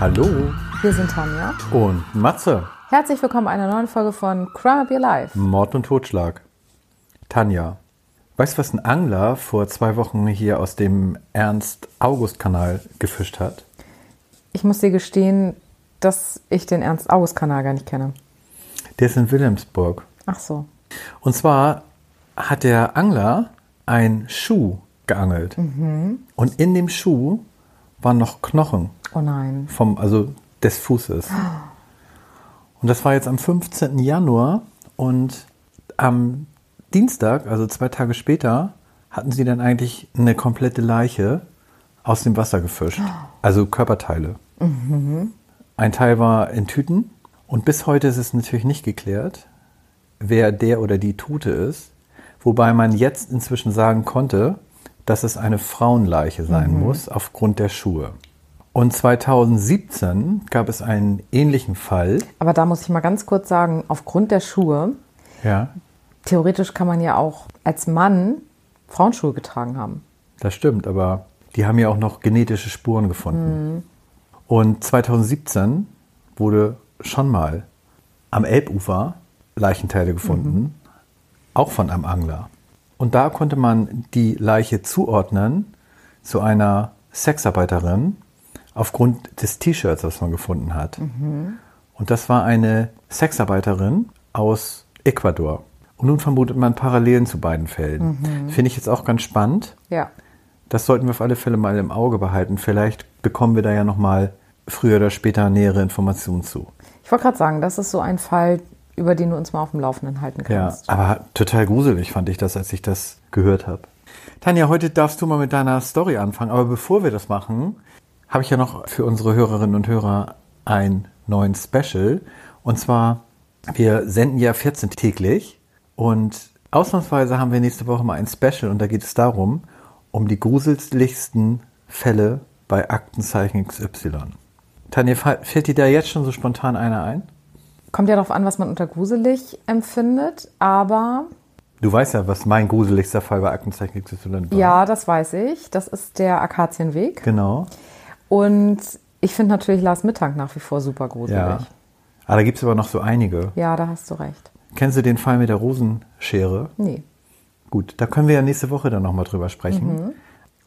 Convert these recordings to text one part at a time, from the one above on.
Hallo Wir sind Tanja. und Matze. Herzlich willkommen einer neuen Folge von Crime Up Your Life. Mord und Totschlag. Tanja, weißt du, was ein Angler vor zwei Wochen hier aus dem Ernst-August-Kanal gefischt hat? Ich muss dir gestehen, dass ich den Ernst-August-Kanal gar nicht kenne. Der ist in Wilhelmsburg. Ach so. Und zwar hat der Angler einen Schuh geangelt. Und in dem Schuh waren noch Knochen Oh nein. vom, also des Fußes. Und das war jetzt am 15. Januar und am Dienstag, also zwei Tage später, hatten sie dann eigentlich eine komplette Leiche aus dem Wasser gefischt. Also Körperteile. Ein Teil war in Tüten und bis heute ist es natürlich nicht geklärt, wer der oder die Tote ist. Wobei man jetzt inzwischen sagen konnte, dass es eine Frauenleiche sein muss aufgrund der Schuhe. Und 2017 gab es einen ähnlichen Fall. Aber da muss ich mal ganz kurz sagen, aufgrund der Schuhe, Ja, theoretisch kann man ja auch als Mann Frauenschuhe getragen haben. das stimmt, aber die haben ja auch noch genetische Spuren gefunden. Und 2017 wurde schon mal am Elbufer Leichenteile gefunden, auch von einem Angler. Und da konnte man die Leiche zuordnen zu einer Sexarbeiterin aufgrund des T-Shirts, das man gefunden hat. Und das war eine Sexarbeiterin aus Ecuador. Und nun vermutet man Parallelen zu beiden Fällen. Finde ich jetzt auch ganz spannend. Ja. Das sollten wir auf alle Fälle mal im Auge behalten. Vielleicht bekommen wir da ja noch mal früher oder später nähere Informationen zu. Ich wollte gerade sagen, das ist so ein Fall, über den du uns mal auf dem Laufenden halten Ja, kannst. aber total gruselig fand ich das, als ich das gehört habe. Tanja, heute darfst du mal mit deiner Story anfangen. Aber bevor wir das machen, habe ich ja noch für unsere Hörerinnen und Hörer einen neuen Special. Und zwar, wir senden ja 14 täglich und ausnahmsweise haben wir nächste Woche mal ein Special und da geht es darum, um die gruseligsten Fälle bei Aktenzeichen XY. Tanja, fällt dir da jetzt schon so spontan einer ein? Kommt ja darauf an, was man unter gruselig empfindet, aber Du weißt ja, was mein gruseligster Fall bei Aktenzeichen XY war. ja, das weiß ich. Das ist der Akazienweg. Genau. Und ich finde natürlich Lars Mittag nach wie vor super gruselig. Ja. Aber da gibt es aber noch so einige. ja, da hast du recht. Kennst du den Fall mit der Rosenschere? Nee. Gut, da können wir ja nächste Woche dann nochmal drüber sprechen.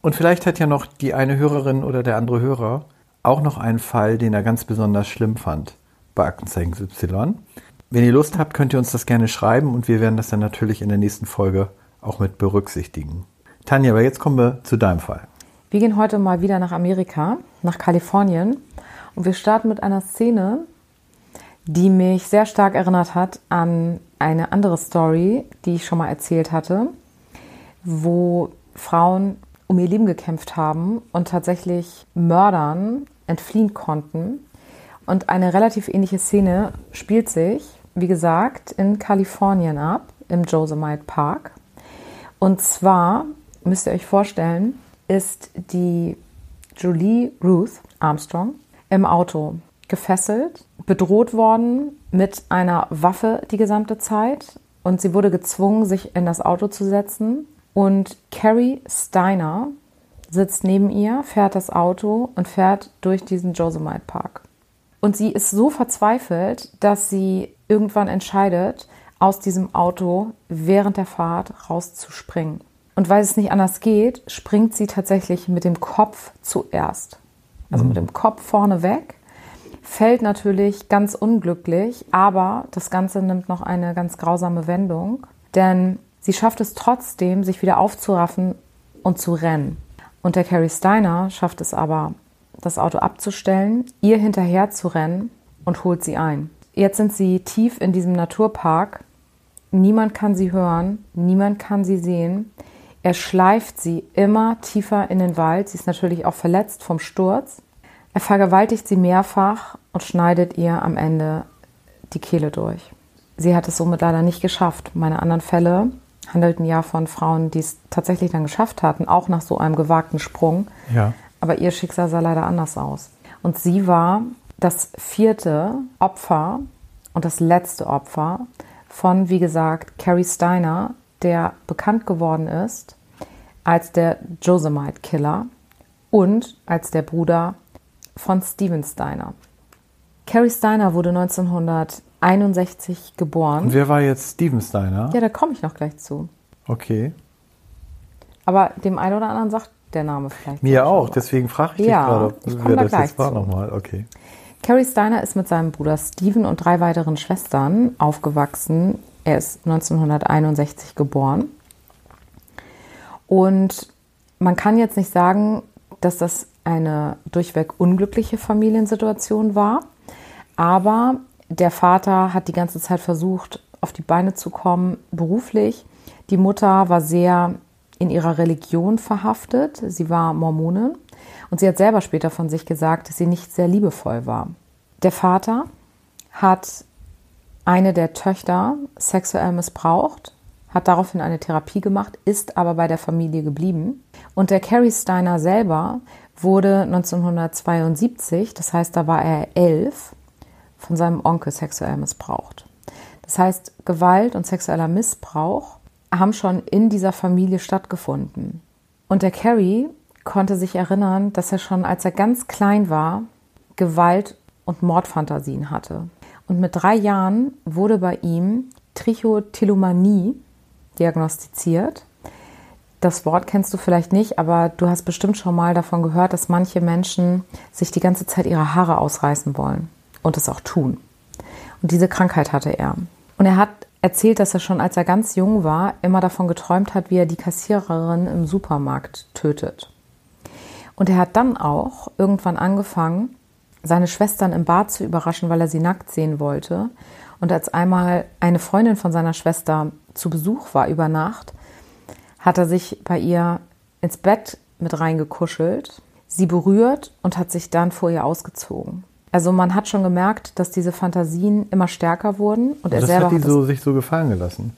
Und vielleicht hat ja noch die eine Hörerin oder der andere Hörer auch noch einen Fall, den er ganz besonders schlimm fand bei Aktenzeichen Y. Wenn ihr Lust habt, könnt ihr uns das gerne schreiben und wir werden das dann natürlich in der nächsten Folge auch mit berücksichtigen. Tanja, aber jetzt kommen wir zu deinem Fall. Wir gehen heute mal wieder nach Amerika, nach Kalifornien. Und wir starten mit einer Szene, die mich sehr stark erinnert hat an eine andere Story, die ich schon mal erzählt hatte, wo Frauen um ihr Leben gekämpft haben und tatsächlich Mördern entfliehen konnten. Und eine relativ ähnliche Szene spielt sich, wie gesagt, in Kalifornien ab, im Yosemite Park. Und zwar, müsst ihr euch vorstellen, ist die Julie Ruth Armstrong im Auto gefesselt, bedroht worden mit einer Waffe die gesamte Zeit und sie wurde gezwungen, sich in das Auto zu setzen. Und Carrie Steiner sitzt neben ihr, fährt das Auto und fährt durch diesen Yosemite Park. Und sie ist so verzweifelt, dass sie irgendwann entscheidet, aus diesem Auto während der Fahrt rauszuspringen. Und weil es nicht anders geht, springt sie tatsächlich mit dem Kopf zuerst. Also mit dem Kopf vorne weg. Fällt natürlich ganz unglücklich, aber das Ganze nimmt noch eine ganz grausame Wendung, denn sie schafft es trotzdem, sich wieder aufzuraffen und zu rennen. Und der Carrie Steiner schafft es aber, das Auto abzustellen, ihr hinterher zu rennen und holt sie ein. Jetzt sind sie tief in diesem Naturpark. Niemand kann sie hören, niemand kann sie sehen. Er schleift sie immer tiefer in den Wald. Sie ist natürlich auch verletzt vom Sturz. Er vergewaltigt sie mehrfach und schneidet ihr am Ende die Kehle durch. Sie hat es somit leider nicht geschafft. Meine anderen Fälle handelten ja von Frauen, die es tatsächlich dann geschafft hatten, auch nach so einem gewagten Sprung. Ja. Aber ihr Schicksal sah leider anders aus. Und sie war das vierte Opfer und das letzte Opfer von, wie gesagt, Carrie Steiner, der bekannt geworden ist als der Josemite Killer und als der Bruder von Steven Steiner. Carrie Steiner wurde 1961 geboren. Und wer war jetzt Steven Steiner? Ja, da komme ich noch gleich zu. Okay. Aber dem einen oder anderen sagt der Name vielleicht. Mir auch, deswegen frage ich Ja, dich ich gerade, wer da das jetzt war nochmal. Okay. Carrie Steiner ist mit seinem Bruder Steven und drei weiteren Schwestern aufgewachsen. Er ist 1961 geboren. Und man kann jetzt nicht sagen, dass das eine durchweg unglückliche Familiensituation war, aber der Vater hat die ganze Zeit versucht, auf die Beine zu kommen, beruflich. Die Mutter war sehr in ihrer Religion verhaftet. Sie war Mormonin und sie hat selber später von sich gesagt, dass sie nicht sehr liebevoll war. Der Vater hat eine der Töchter sexuell missbraucht, hat daraufhin eine Therapie gemacht, ist aber bei der Familie geblieben. Und der Carrie Steiner selber wurde 1972, das heißt, da war er elf, von seinem Onkel sexuell missbraucht. Das heißt, Gewalt und sexueller Missbrauch haben schon in dieser Familie stattgefunden. Und der Carrie konnte sich erinnern, dass er schon als er ganz klein war, Gewalt- und Mordfantasien hatte. Und mit drei Jahren wurde bei ihm Trichotillomanie diagnostiziert. Das Wort kennst du vielleicht nicht, aber du hast bestimmt schon mal davon gehört, dass manche Menschen sich die ganze Zeit ihre Haare ausreißen wollen und es auch tun. Und diese Krankheit hatte er. Und er hat erzählt, dass er schon als er ganz jung war, immer davon geträumt hat, wie er die Kassiererin im Supermarkt tötet. Und er hat dann auch irgendwann angefangen, seine Schwestern im Bad zu überraschen, weil er sie nackt sehen wollte. Und als einmal eine Freundin von seiner Schwester zu Besuch war über Nacht, hat er sich bei ihr ins Bett mit reingekuschelt, sie berührt und hat sich dann vor ihr ausgezogen. Also man hat schon gemerkt, dass diese Fantasien immer stärker wurden und er das selber hat die hat so, sich so gefallen gelassen.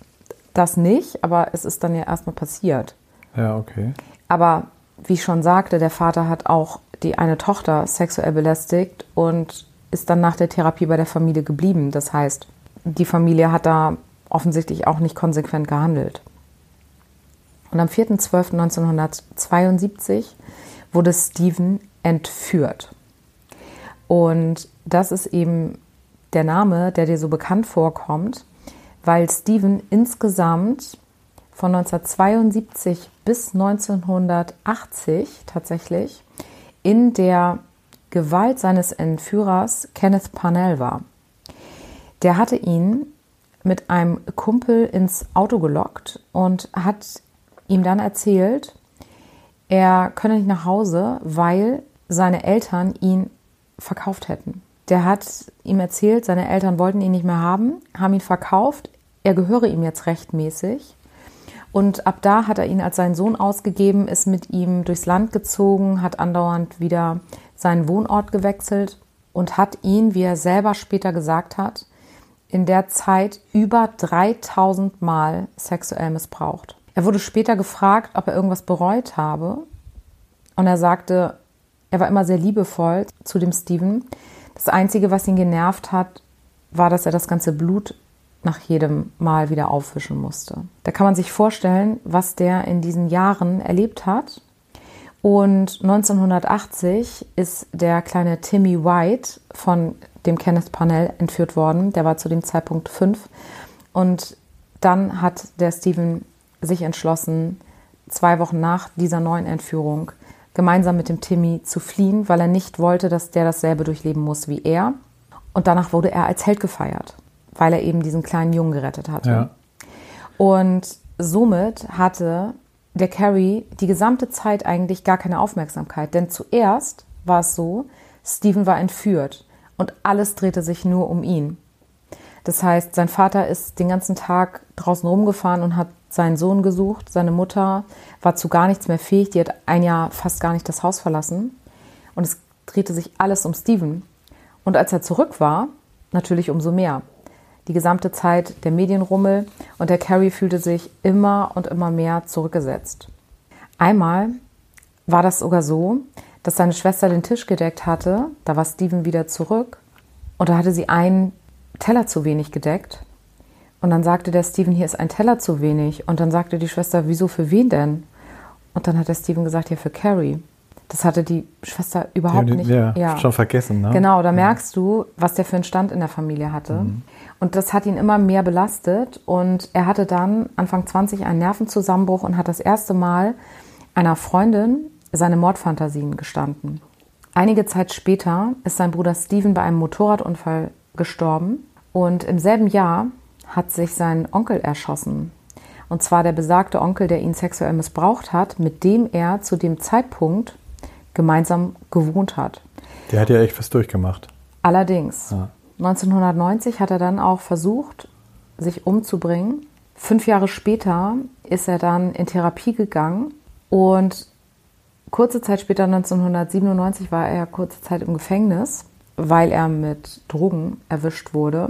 das nicht, aber es ist dann ja erstmal passiert. Ja, okay. Aber wie ich schon sagte, der Vater hat auch die eine Tochter sexuell belästigt und ist dann nach der Therapie bei der Familie geblieben. Das heißt, die Familie hat da offensichtlich auch nicht konsequent gehandelt. Und am 4.12.1972 wurde Stephen entführt. Und das ist eben der Name, der dir so bekannt vorkommt, weil Stephen insgesamt von 1972 bis 1980 tatsächlich in der Gewalt seines Entführers Kenneth Parnell war. Der hatte ihn mit einem Kumpel ins Auto gelockt und hat ihm dann erzählt, er könne nicht nach Hause, weil seine Eltern ihn verkauft hätten. Der hat ihm erzählt, seine Eltern wollten ihn nicht mehr haben, haben ihn verkauft, er gehöre ihm jetzt rechtmäßig. Und ab da hat er ihn als seinen Sohn ausgegeben, ist mit ihm durchs Land gezogen, hat andauernd wieder seinen Wohnort gewechselt und hat ihn, wie er selber später gesagt hat, in der Zeit über 3000 Mal sexuell missbraucht. Er wurde später gefragt, ob er irgendwas bereut habe. Und er sagte, er war immer sehr liebevoll zu dem Steven. Das Einzige, was ihn genervt hat, war, dass er das ganze Blut nach jedem Mal wieder aufwischen musste. Da kann man sich vorstellen, was der in diesen Jahren erlebt hat. Und 1980 ist der kleine Timmy White von dem Kenneth Parnell entführt worden. Der war zu dem Zeitpunkt fünf. Und dann hat der Steven sich entschlossen, zwei Wochen nach dieser neuen Entführung gemeinsam mit dem Timmy zu fliehen, weil er nicht wollte, dass der dasselbe durchleben muss wie er. Und danach wurde er als Held gefeiert, weil er eben diesen kleinen Jungen gerettet hatte. Ja. Und somit hatte der Carrie die gesamte Zeit eigentlich gar keine Aufmerksamkeit. Denn zuerst war es so, Steven war entführt und alles drehte sich nur um ihn. Das heißt, sein Vater ist den ganzen Tag draußen rumgefahren und hat seinen Sohn gesucht. Seine Mutter war zu gar nichts mehr fähig. Die hat ein Jahr fast gar nicht das Haus verlassen. Und es drehte sich alles um Steven. Und als er zurück war, natürlich umso mehr. Die gesamte Zeit der Medienrummel und der Carrie fühlte sich immer und immer mehr zurückgesetzt. Einmal war das sogar so, dass seine Schwester den Tisch gedeckt hatte. Da war Steven wieder zurück und da hatte sie einen Teller zu wenig gedeckt. Und dann sagte der Steven, hier ist ein Teller zu wenig. Und dann sagte die Schwester, wieso für wen denn? Und dann hat der Steven gesagt, ja, für Carrie. Das hatte die Schwester überhaupt ja, nicht. Ja, ja, schon vergessen. Ne? Genau, da merkst du, was der für einen Stand in der Familie hatte. Mhm. Und das hat ihn immer mehr belastet. Und er hatte dann Anfang 20 einen Nervenzusammenbruch und hat das erste Mal einer Freundin seine Mordfantasien gestanden. Einige Zeit später ist sein Bruder Steven bei einem Motorradunfall gestorben. Und im selben Jahr hat sich sein Onkel erschossen. Und zwar der besagte Onkel, der ihn sexuell missbraucht hat, mit dem er zu dem Zeitpunkt gemeinsam gewohnt hat. Der hat ja echt was durchgemacht. Allerdings. Ja. 1990 hat er dann auch versucht, sich umzubringen. Fünf Jahre später ist er dann in Therapie gegangen und kurze Zeit später, 1997, war er kurze Zeit im Gefängnis, weil er mit Drogen erwischt wurde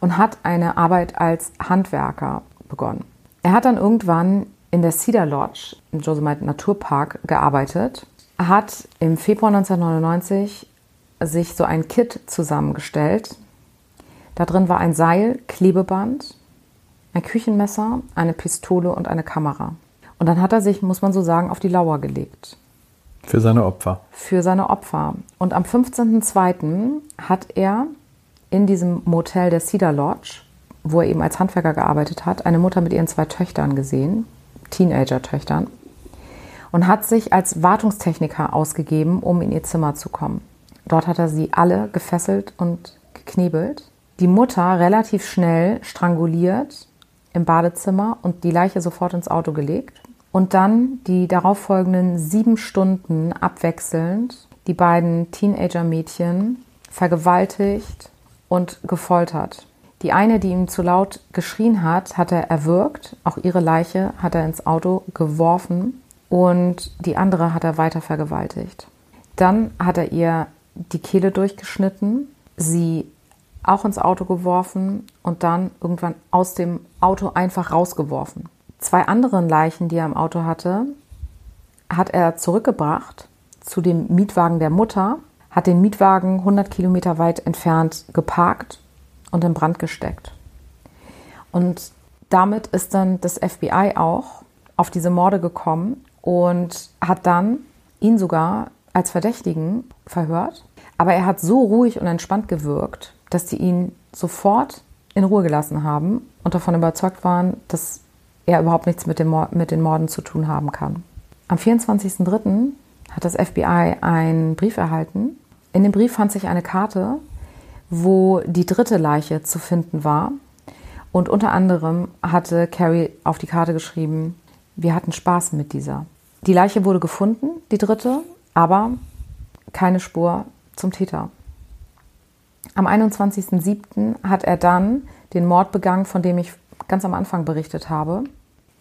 und hat eine Arbeit als Handwerker begonnen. Er hat dann irgendwann in der Cedar Lodge im Yosemite Naturpark gearbeitet, hat im Februar 1999 sich so ein Kit zusammengestellt. Da drin war ein Seil, Klebeband, ein Küchenmesser, eine Pistole und eine Kamera. Und dann hat er sich, muss man so sagen, auf die Lauer gelegt. Für seine Opfer. Für seine Opfer. Und am 15.02. hat er in diesem Motel der Cedar Lodge wo er eben als Handwerker gearbeitet hat, eine Mutter mit ihren zwei Töchtern gesehen, Teenager-Töchtern, und hat sich als Wartungstechniker ausgegeben, um in ihr Zimmer zu kommen. Dort hat er sie alle gefesselt und geknebelt. Die Mutter relativ schnell stranguliert im Badezimmer und die Leiche sofort ins Auto gelegt. Und dann die darauffolgenden sieben Stunden abwechselnd die beiden Teenager-Mädchen vergewaltigt und gefoltert. Die eine, die ihm zu laut geschrien hat, hat er erwürgt. Auch ihre Leiche hat er ins Auto geworfen. Und die andere hat er weiter vergewaltigt. Dann hat er ihr die Kehle durchgeschnitten, sie auch ins Auto geworfen und dann irgendwann aus dem Auto einfach rausgeworfen. Zwei anderen Leichen, die er im Auto hatte, hat er zurückgebracht zu dem Mietwagen der Mutter, hat den Mietwagen 100 Kilometer weit entfernt geparkt und in Brand gesteckt. Und damit ist dann das FBI auch auf diese Morde gekommen und hat dann ihn sogar als Verdächtigen verhört. Aber er hat so ruhig und entspannt gewirkt, dass die ihn sofort in Ruhe gelassen haben und davon überzeugt waren, dass er überhaupt nichts mit, dem mit den Morden zu tun haben kann. Am 24.03. hat das FBI einen Brief erhalten. In dem Brief fand sich eine Karte, wo die dritte Leiche zu finden war. Und unter anderem hatte Carrie auf die Karte geschrieben, wir hatten Spaß mit dieser. Die Leiche wurde gefunden, die dritte, aber keine Spur zum Täter. Am 21.07. hat er dann den Mord begangen, von dem ich ganz am Anfang berichtet habe.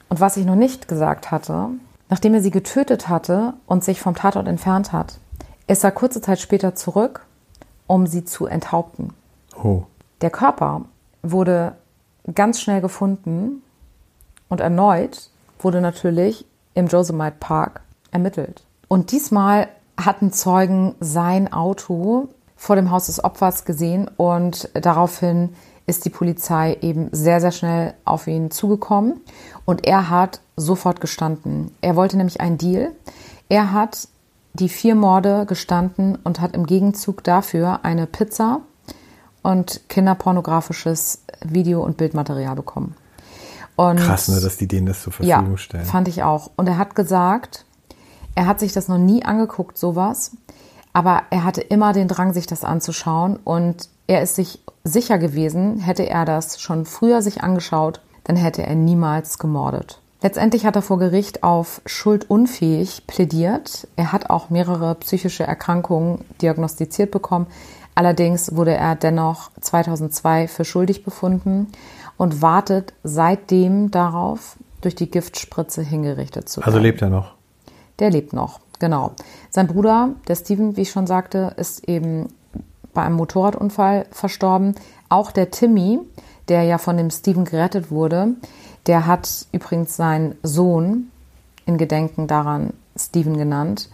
Und was ich noch nicht gesagt hatte, nachdem er sie getötet hatte und sich vom Tatort entfernt hat, ist er kurze Zeit später zurück um sie zu enthaupten. Oh. Der Körper wurde ganz schnell gefunden und erneut wurde natürlich im Josemite Park ermittelt. Und diesmal hatten Zeugen sein Auto vor dem Haus des Opfers gesehen und daraufhin ist die Polizei eben sehr, sehr schnell auf ihn zugekommen und er hat sofort gestanden. Er wollte nämlich einen Deal. Er hat die vier Morde gestanden und hat im Gegenzug dafür eine Pizza und kinderpornografisches Video- und Bildmaterial bekommen. Und Krass, ne, dass die denen das zur Verfügung ja, stellen. Fand ich auch. Und er hat gesagt, er hat sich das noch nie angeguckt, sowas, aber er hatte immer den Drang, sich das anzuschauen und er ist sich sicher gewesen, hätte er das schon früher sich angeschaut, dann hätte er niemals gemordet. Letztendlich hat er vor Gericht auf schuldunfähig plädiert. Er hat auch mehrere psychische Erkrankungen diagnostiziert bekommen. Allerdings wurde er dennoch 2002 für schuldig befunden und wartet seitdem darauf, durch die Giftspritze hingerichtet zu also werden. Also lebt er noch? Der lebt noch, genau. Sein Bruder, der Steven, wie ich schon sagte, ist eben bei einem Motorradunfall verstorben. Auch der Timmy, der ja von dem Steven gerettet wurde, der hat übrigens seinen Sohn in Gedenken daran Steven genannt.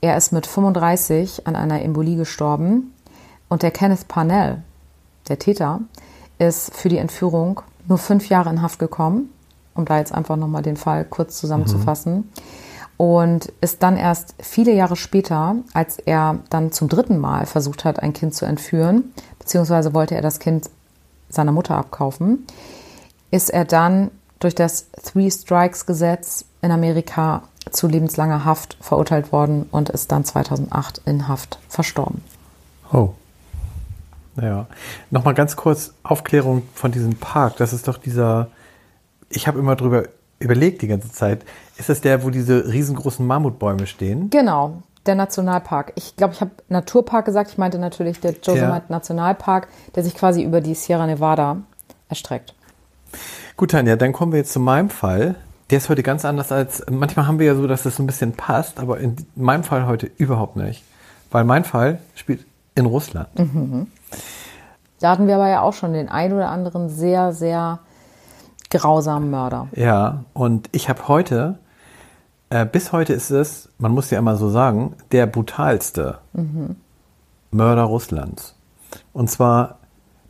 Er ist mit 35 an einer Embolie gestorben und der Kenneth Parnell, der Täter, ist für die Entführung nur fünf Jahre in Haft gekommen, um da jetzt einfach nochmal den Fall kurz zusammenzufassen. Mhm. und ist dann erst viele Jahre später, als er dann zum dritten Mal versucht hat, ein Kind zu entführen, beziehungsweise wollte er das Kind seiner Mutter abkaufen, ist er dann durch das Three Strikes Gesetz in Amerika zu lebenslanger Haft verurteilt worden und ist dann 2008 in Haft verstorben. Oh. Ja. Nochmal ganz kurz Aufklärung von diesem Park. Das ist doch dieser, ich habe immer drüber überlegt die ganze Zeit. Ist das der, wo diese riesengroßen Mammutbäume stehen? Genau, der Nationalpark. Ich glaube, ich habe Naturpark gesagt. Ich meinte natürlich der Yosemite ja. Nationalpark, der sich quasi über die Sierra Nevada erstreckt. Gut, Tanja, dann kommen wir jetzt zu meinem Fall. Der ist heute ganz anders als, manchmal haben wir ja so, dass es so ein bisschen passt, aber in meinem Fall heute überhaupt nicht. Weil mein Fall spielt in Russland. Mhm. Da hatten wir aber ja auch schon den ein oder anderen sehr, sehr grausamen Mörder. Ja, und ich habe heute, äh, bis heute ist es, man muss ja immer so sagen, der brutalste mhm. Mörder Russlands. Und zwar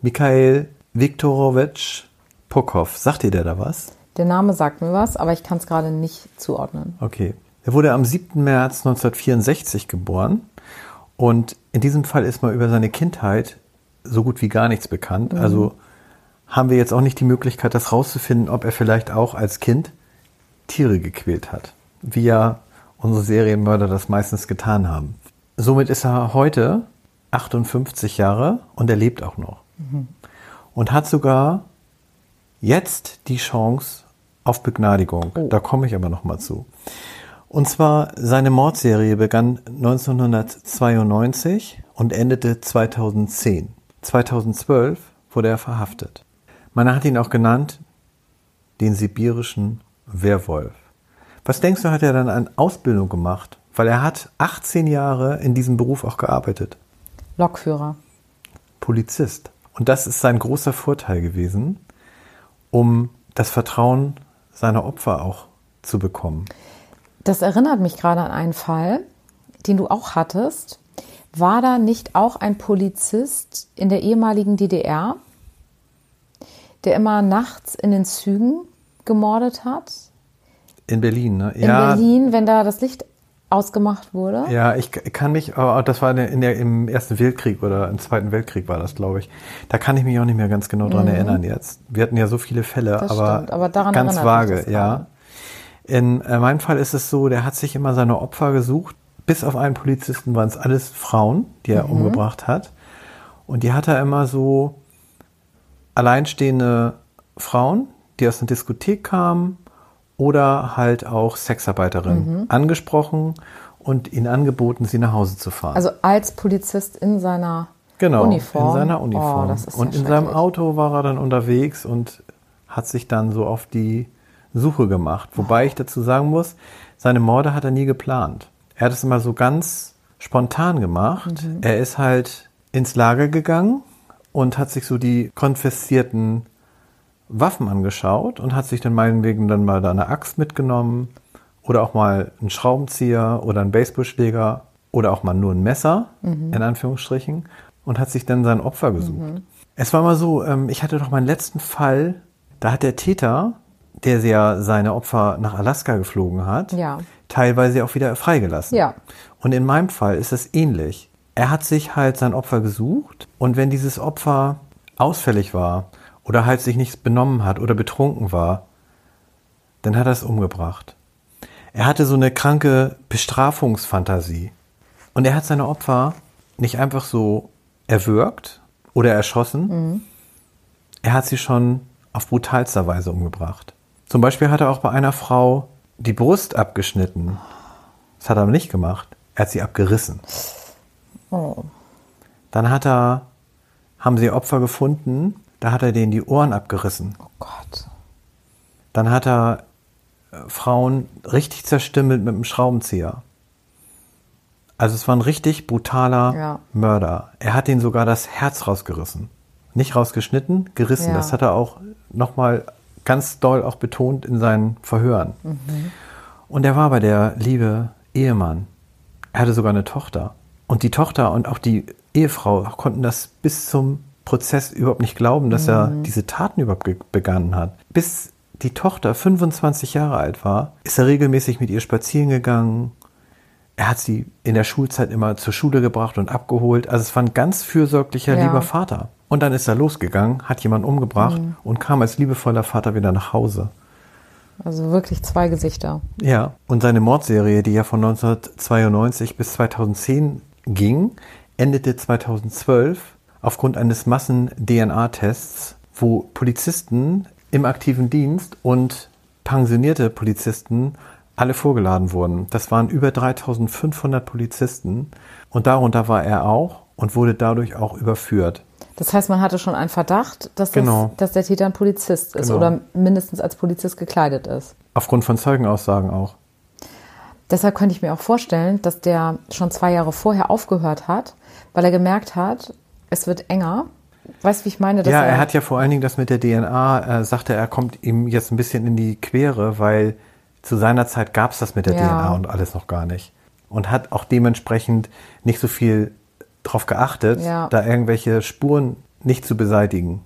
Mikhail Viktorowitsch Pokov. Sagt dir der da was? Der Name sagt mir was, aber ich kann es gerade nicht zuordnen. Okay. Er wurde am 7. März 1964 geboren. Und in diesem Fall ist mal über seine Kindheit so gut wie gar nichts bekannt. Mhm. Also haben wir jetzt auch nicht die Möglichkeit, das rauszufinden, ob er vielleicht auch als Kind Tiere gequält hat, wie ja unsere Serienmörder das meistens getan haben. Somit ist er heute 58 Jahre und er lebt auch noch. Mhm. Und hat sogar jetzt die Chance auf Begnadigung. Oh. Da komme ich aber noch mal zu. Und zwar seine Mordserie begann 1992 und endete 2010. 2012 wurde er verhaftet. Man hat ihn auch genannt den sibirischen Werwolf. Was denkst du, hat er dann an Ausbildung gemacht? Weil er hat 18 Jahre in diesem Beruf auch gearbeitet. Lokführer. Polizist. Und das ist sein großer Vorteil gewesen, um das Vertrauen seiner Opfer auch zu bekommen. Das erinnert mich gerade an einen Fall, den du auch hattest. War da nicht auch ein Polizist in der ehemaligen DDR, der immer nachts in den Zügen gemordet hat. In Berlin, ne? In ja. Berlin, wenn da das Licht ausgemacht wurde. Ja, ich kann mich, aber das war in der, im Ersten Weltkrieg oder im Zweiten Weltkrieg war das, glaube ich. Da kann ich mich auch nicht mehr ganz genau dran mhm. erinnern jetzt. Wir hatten ja so viele Fälle, das aber, aber ganz vage, ja. In äh, meinem Fall ist es so, der hat sich immer seine Opfer gesucht. Bis auf einen Polizisten waren es alles Frauen, die er mhm. umgebracht hat. Und die hat er immer so alleinstehende Frauen, die aus einer Diskothek kamen oder halt auch Sexarbeiterinnen mhm. angesprochen und ihnen angeboten, sie nach Hause zu fahren. Also als Polizist in seiner genau, Uniform. in seiner Uniform. Oh, und in seinem Auto war er dann unterwegs und hat sich dann so auf die Suche gemacht. Wobei ich dazu sagen muss, seine Morde hat er nie geplant. Er hat es immer so ganz spontan gemacht. Mhm. Er ist halt ins Lager gegangen und hat sich so die konfessierten Waffen angeschaut und hat sich dann meinetwegen dann mal da eine Axt mitgenommen oder auch mal einen Schraubenzieher oder einen Baseballschläger oder auch mal nur ein Messer, mhm. in Anführungsstrichen, und hat sich dann sein Opfer gesucht. Mhm. Es war mal so, ähm, ich hatte doch meinen letzten Fall, da hat der Täter, der ja seine Opfer nach Alaska geflogen hat, ja. teilweise auch wieder freigelassen. Ja. Und in meinem Fall ist es ähnlich er hat sich halt sein Opfer gesucht und wenn dieses Opfer ausfällig war oder halt sich nicht benommen hat oder betrunken war, dann hat er es umgebracht. Er hatte so eine kranke Bestrafungsfantasie. Und er hat seine Opfer nicht einfach so erwürgt oder erschossen, mhm. er hat sie schon auf brutalster Weise umgebracht. Zum Beispiel hat er auch bei einer Frau die Brust abgeschnitten. Das hat er aber nicht gemacht. Er hat sie abgerissen. Oh. Dann hat er, haben sie Opfer gefunden, da hat er denen die Ohren abgerissen. Oh Gott. Dann hat er äh, Frauen richtig zerstümmelt mit einem Schraubenzieher. Also es war ein richtig brutaler ja. Mörder. Er hat ihnen sogar das Herz rausgerissen. Nicht rausgeschnitten, gerissen. Ja. Das hat er auch nochmal ganz doll auch betont in seinen Verhören. Mhm. Und er war bei der liebe Ehemann. Er hatte sogar eine Tochter. Und die Tochter und auch die Ehefrau konnten das bis zum Prozess überhaupt nicht glauben, dass mhm. er diese Taten überhaupt begangen hat. Bis die Tochter 25 Jahre alt war, ist er regelmäßig mit ihr spazieren gegangen. Er hat sie in der Schulzeit immer zur Schule gebracht und abgeholt. Also es war ein ganz fürsorglicher, Ja. lieber Vater. Und dann ist er losgegangen, hat jemanden umgebracht Mhm. und kam als liebevoller Vater wieder nach Hause. Also wirklich zwei Gesichter. Ja, und seine Mordserie, die ja von 1992 bis 2010 ging, endete 2012 aufgrund eines Massen-DNA-Tests, wo Polizisten im aktiven Dienst und pensionierte Polizisten alle vorgeladen wurden. Das waren über 3500 Polizisten und darunter war er auch und wurde dadurch auch überführt. Das heißt, man hatte schon einen Verdacht, dass, Genau. das, dass der Täter ein Polizist ist Genau. oder mindestens als Polizist gekleidet ist. Aufgrund von Zeugenaussagen auch. Deshalb könnte ich mir auch vorstellen, dass der schon zwei Jahre vorher aufgehört hat, weil er gemerkt hat, es wird enger. Weißt du, wie ich meine? Ja, er hat ja vor allen Dingen das mit der DNA, äh, sagte er, kommt ihm jetzt ein bisschen in die Quere, weil zu seiner Zeit gab es das mit der Ja. DNA und alles noch gar nicht. Und hat auch dementsprechend nicht so viel drauf geachtet, Ja. da irgendwelche Spuren nicht zu beseitigen.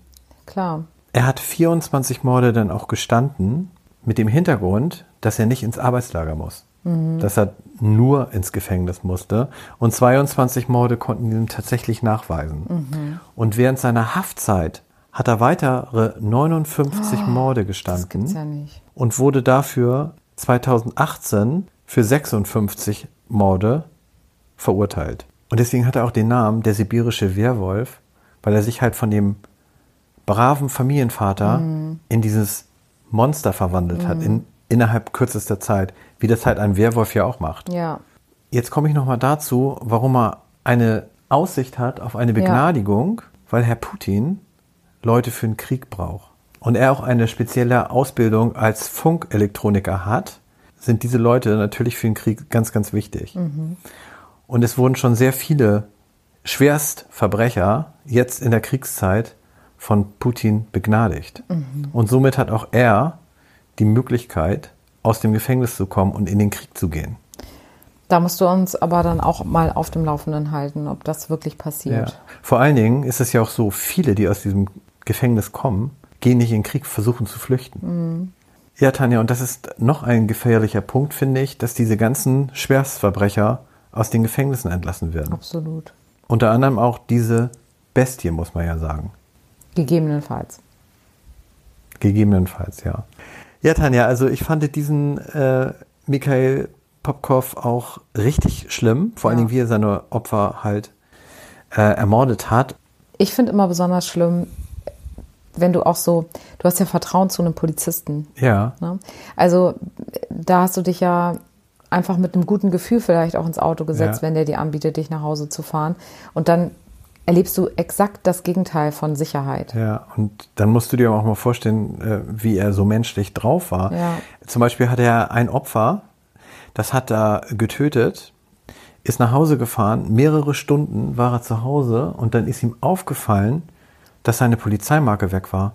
Klar. Er hat 24 Morde dann auch gestanden, mit dem Hintergrund, dass er nicht ins Arbeitslager muss. Dass er nur ins Gefängnis musste. Und 22 Morde konnten ihm tatsächlich nachweisen. Und während seiner Haftzeit hat er weitere 59 Morde Das gestanden gibt's ja nicht. und wurde dafür 2018 für 56 Morde verurteilt. Und deswegen hat er auch den Namen der sibirische Werwolf, weil er sich halt von dem braven Familienvater in dieses Monster verwandelt hat, in, innerhalb kürzester Zeit, wie das halt ein Werwolf ja auch macht. Ja. Jetzt komme ich nochmal dazu, warum er eine Aussicht hat auf eine Begnadigung, weil Herr Putin Leute für den Krieg braucht. Und er auch eine spezielle Ausbildung als Funkelektroniker hat, sind diese Leute natürlich für den Krieg ganz, ganz wichtig. Und es wurden schon sehr viele Schwerstverbrecher jetzt in der Kriegszeit von Putin begnadigt. Und somit hat auch er die Möglichkeit, aus dem Gefängnis zu kommen und in den Krieg zu gehen. Da musst du uns aber dann auch mal auf dem Laufenden halten, ob das wirklich Ja. passiert. Vor allen Dingen ist es ja auch so, viele, die aus diesem Gefängnis kommen, gehen nicht in den Krieg, versuchen zu flüchten. Ja, Tanja, und das ist noch ein gefährlicher Punkt, finde ich, dass diese ganzen Schwerstverbrecher aus den Gefängnissen entlassen werden. Absolut. Unter anderem auch diese Bestie, muss man ja sagen. Gegebenenfalls. Gegebenenfalls, ja. Ja, Tanja, also ich fand diesen äh, Mikhail Popkov auch richtig schlimm, vor allen Ja. Dingen, wie er seine Opfer halt äh, ermordet hat. Ich finde immer besonders schlimm, wenn du auch so, du hast ja Vertrauen zu einem Polizisten. Ja, Ne? Also da hast du dich ja einfach mit einem guten Gefühl vielleicht auch ins Auto gesetzt, Ja. wenn der dir anbietet, dich nach Hause zu fahren. Und dann erlebst du exakt das Gegenteil von Sicherheit. Ja, und dann musst du dir auch mal vorstellen, äh, wie er so menschlich drauf war. Ja. Zum Beispiel hat er ein Opfer, das hat er getötet, ist nach Hause gefahren, mehrere Stunden war er zu Hause und dann ist ihm aufgefallen, dass seine Polizeimarke weg war.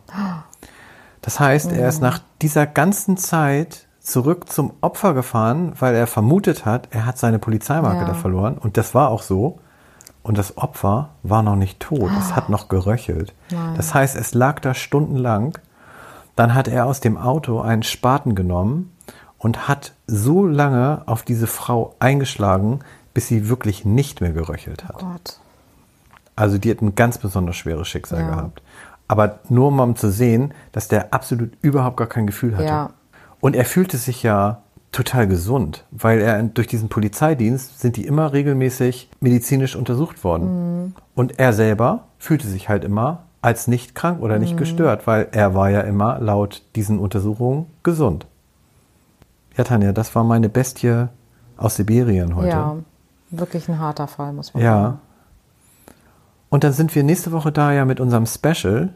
Das heißt, er ist nach dieser ganzen Zeit zurück zum Opfer gefahren, weil er vermutet hat, er hat seine Polizeimarke Ja. da verloren. Und das war auch so. Und das Opfer war noch nicht tot. Es hat noch geröchelt. Nein. Das heißt, es lag da stundenlang. Dann hat er aus dem Auto einen Spaten genommen und hat so lange auf diese Frau eingeschlagen, bis sie wirklich nicht mehr geröchelt hat. Gott. Also die hat ein ganz besonders schweres Schicksal Ja. gehabt. Aber nur um zu sehen, dass der absolut überhaupt gar kein Gefühl hatte. Ja. Und er fühlte sich ja total gesund, weil er durch diesen Polizeidienst sind die immer regelmäßig medizinisch untersucht worden. Mhm. Und er selber fühlte sich halt immer als nicht krank oder Mhm. nicht gestört, weil er war ja immer laut diesen Untersuchungen gesund. Ja, Tanja, das war meine Bestie aus Sibirien heute. Ja, wirklich ein harter Fall, muss man Ja. sagen. Und dann sind wir nächste Woche da ja mit unserem Special,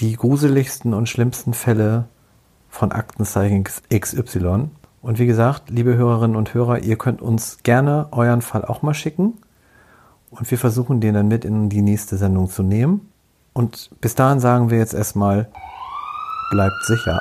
die gruseligsten und schlimmsten Fälle von Aktenzeichen XY. Und wie gesagt, liebe Hörerinnen und Hörer, ihr könnt uns gerne euren Fall auch mal schicken. Und wir versuchen den dann mit in die nächste Sendung zu nehmen. Und bis dahin sagen wir jetzt erstmal, bleibt sicher.